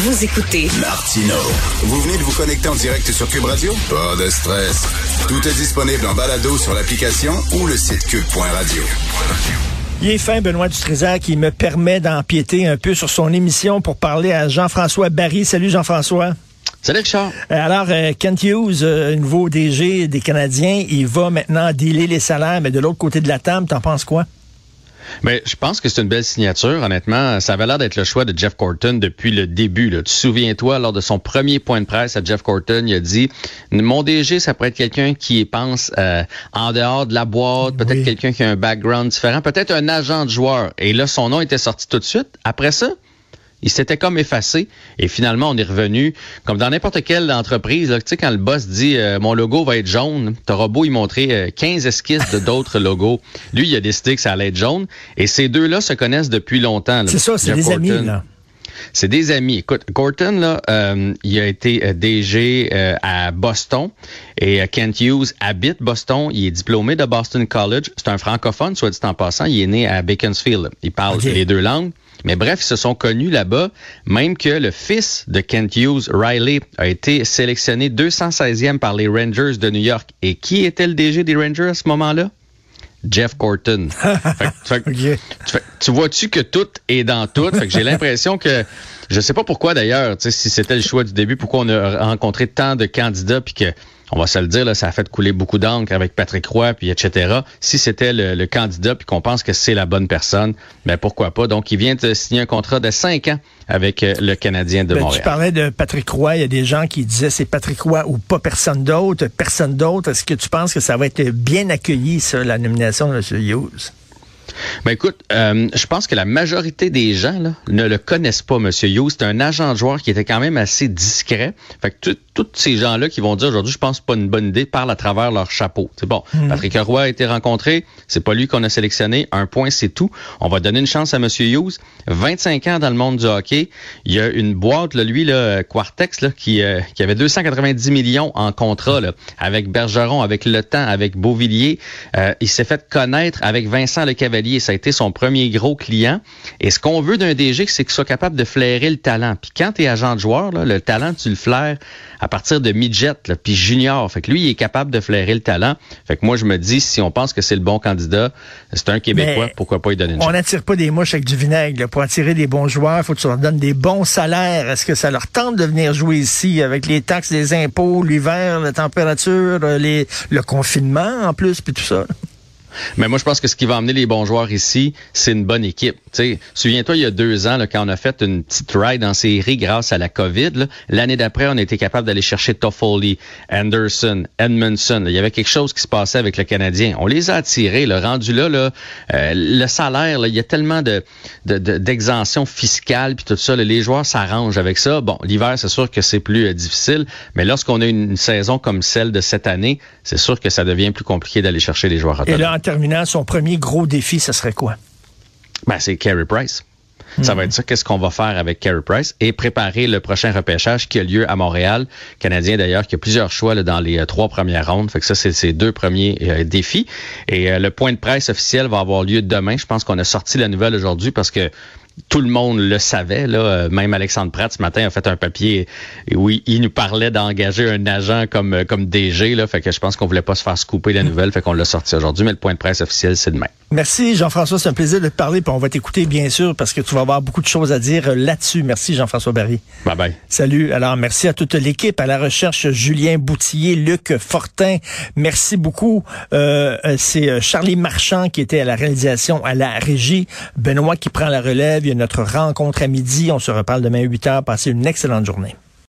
Vous écoutez Martino. Vous venez de vous connecter en direct sur Cube Radio? Pas de stress. Tout est disponible en balado sur l'application ou le site cube.radio. Il est fin, Benoît Dutrisac, qui me permet d'empiéter un peu sur son émission pour parler à Jean-François Barry. Salut Jean-François. Salut Richard. Euh, alors, euh, Kent Hughes, euh, nouveau DG des Canadiens, il va maintenant dealer les salaires, mais de l'autre côté de la table, t'en penses quoi? Mais je pense que c'est une belle signature. Honnêtement, ça avait l'air d'être le choix de Jeff Corton depuis le début. Là. Tu te souviens-toi, lors de son premier point de presse à Jeff Corton, il a dit Mon DG, ça pourrait être quelqu'un qui pense euh, en dehors de la boîte, peut-être quelqu'un qui a un background différent, peut-être un agent de joueur. Et là, son nom était sorti tout de suite. Après ça, il s'était comme effacé et finalement on est revenu comme dans n'importe quelle entreprise. tu sais quand le boss dit euh, mon logo va être jaune, t'auras beau y montrer 15 euh, esquisses de d'autres logos. Lui il a décidé que ça allait être jaune et ces deux-là se connaissent depuis longtemps. C'est ça, c'est des amis là. C'est des amis. Écoute, Gorton, là, euh, il a été DG à Boston et Kent Hughes habite Boston. Il est diplômé de Boston College. C'est un francophone, soit dit en passant. Il est né à Beaconsfield. Il parle les deux langues. Mais bref, ils se sont connus là-bas, même que le fils de Kent Hughes, Riley, a été sélectionné 216e par les Rangers de New York. Et qui était le DG des Rangers à ce moment-là? Jeff Corton. tu vois-tu que tout est dans tout? J'ai l'impression que je sais pas pourquoi d'ailleurs, si c'était le choix du début, pourquoi on a rencontré tant de candidats puis que on va se le dire, là, ça a fait couler beaucoup d'encre avec Patrick Roy, puis etc. Si c'était le, candidat, puis qu'on pense que c'est la bonne personne, ben pourquoi pas? Donc, il vient de signer un contrat de cinq ans avec euh, le Canadien de ben, Montréal. Tu parlais de Patrick Roy. Il y a des gens qui disaient c'est Patrick Roy ou pas personne d'autre. Personne d'autre. Est-ce que tu penses que ça va être bien accueilli, ça, la nomination de M. Hughes? Ben écoute, euh, je pense que la majorité des gens là, ne le connaissent pas, M. Hughes. C'est un agent de joueur qui était quand même assez discret. Fait que tous ces gens-là qui vont dire aujourd'hui, je pense pas une bonne idée, parlent à travers leur chapeau. C'est bon. Mhm. Patrick Roy a été rencontré. C'est pas lui qu'on a sélectionné. Un point, c'est tout. On va donner une chance à M. Hughes. 25 ans dans le monde du hockey. Il y a une boîte, là, lui, là, Quartex, là, qui, euh, qui avait 290 millions en contrat là, avec Bergeron, avec Le Temps, avec Beauvillier. Euh, il s'est fait connaître avec Vincent Le Cavalier ça a été son premier gros client. Et ce qu'on veut d'un DG, c'est qu'il soit capable de flairer le talent. Puis quand tu es agent de joueur, le talent, tu le flaires à partir de midget, puis junior. Fait que lui, il est capable de flairer le talent. Fait que moi, je me dis, si on pense que c'est le bon candidat, c'est un Québécois, pourquoi pas lui donner une chance? On n'attire pas des mouches avec du vinaigre. Pour attirer des bons joueurs, il faut que tu leur donnes des bons salaires. Est-ce que ça leur tente de venir jouer ici avec les taxes, les impôts, l'hiver, la température, les, le confinement en plus, puis tout ça? Mais moi, je pense que ce qui va amener les bons joueurs ici, c'est une bonne équipe. Souviens-toi, il y a deux ans, là, quand on a fait une petite ride en série grâce à la COVID, l'année d'après, on a été capable d'aller chercher Toffoli, Anderson, Edmondson. Il y avait quelque chose qui se passait avec le Canadien. On les a attirés, le rendu là, là euh, le salaire, il y a tellement de d'exemptions fiscales puis tout ça. les joueurs s'arrangent avec ça. Bon, l'hiver, c'est sûr que c'est plus euh, difficile, mais lorsqu'on a une, saison comme celle de cette année, c'est sûr que ça devient plus compliqué d'aller chercher les joueurs. En terminant, son premier gros défi, ce serait quoi? Ben, c'est Carey Price. Ça va hmm. être ça. Qu'est-ce qu'on va faire avec Carey Price? Et préparer le prochain repêchage qui a lieu à Montréal. Canadien d'ailleurs qui a plusieurs choix là, dans les euh, trois premières rondes. Fait que ça, c'est ses deux premiers euh, défis. Et euh, le point de presse officiel va avoir lieu demain. Je pense qu'on a sorti la nouvelle aujourd'hui parce que tout le monde le savait. Là. Euh, même Alexandre Pratt ce matin a fait un papier où il nous parlait d'engager un agent comme, euh, comme DG. Là. Fait que je pense qu'on voulait pas se faire scouper la nouvelle. Fait qu'on l'a sorti aujourd'hui, mais le point de presse officiel, c'est demain. Merci Jean-François, c'est un plaisir de te parler. Puis on va t'écouter bien sûr parce que tu vas avoir beaucoup de choses à dire là-dessus. Merci Jean-François Barry. Bye bye. Salut. Alors merci à toute l'équipe, à la recherche Julien Boutillier, Luc Fortin. Merci beaucoup. Euh, c'est Charlie Marchand qui était à la réalisation, à la régie. Benoît qui prend la relève. Il y a notre rencontre à midi. On se reparle demain à 8 heures. Passez une excellente journée.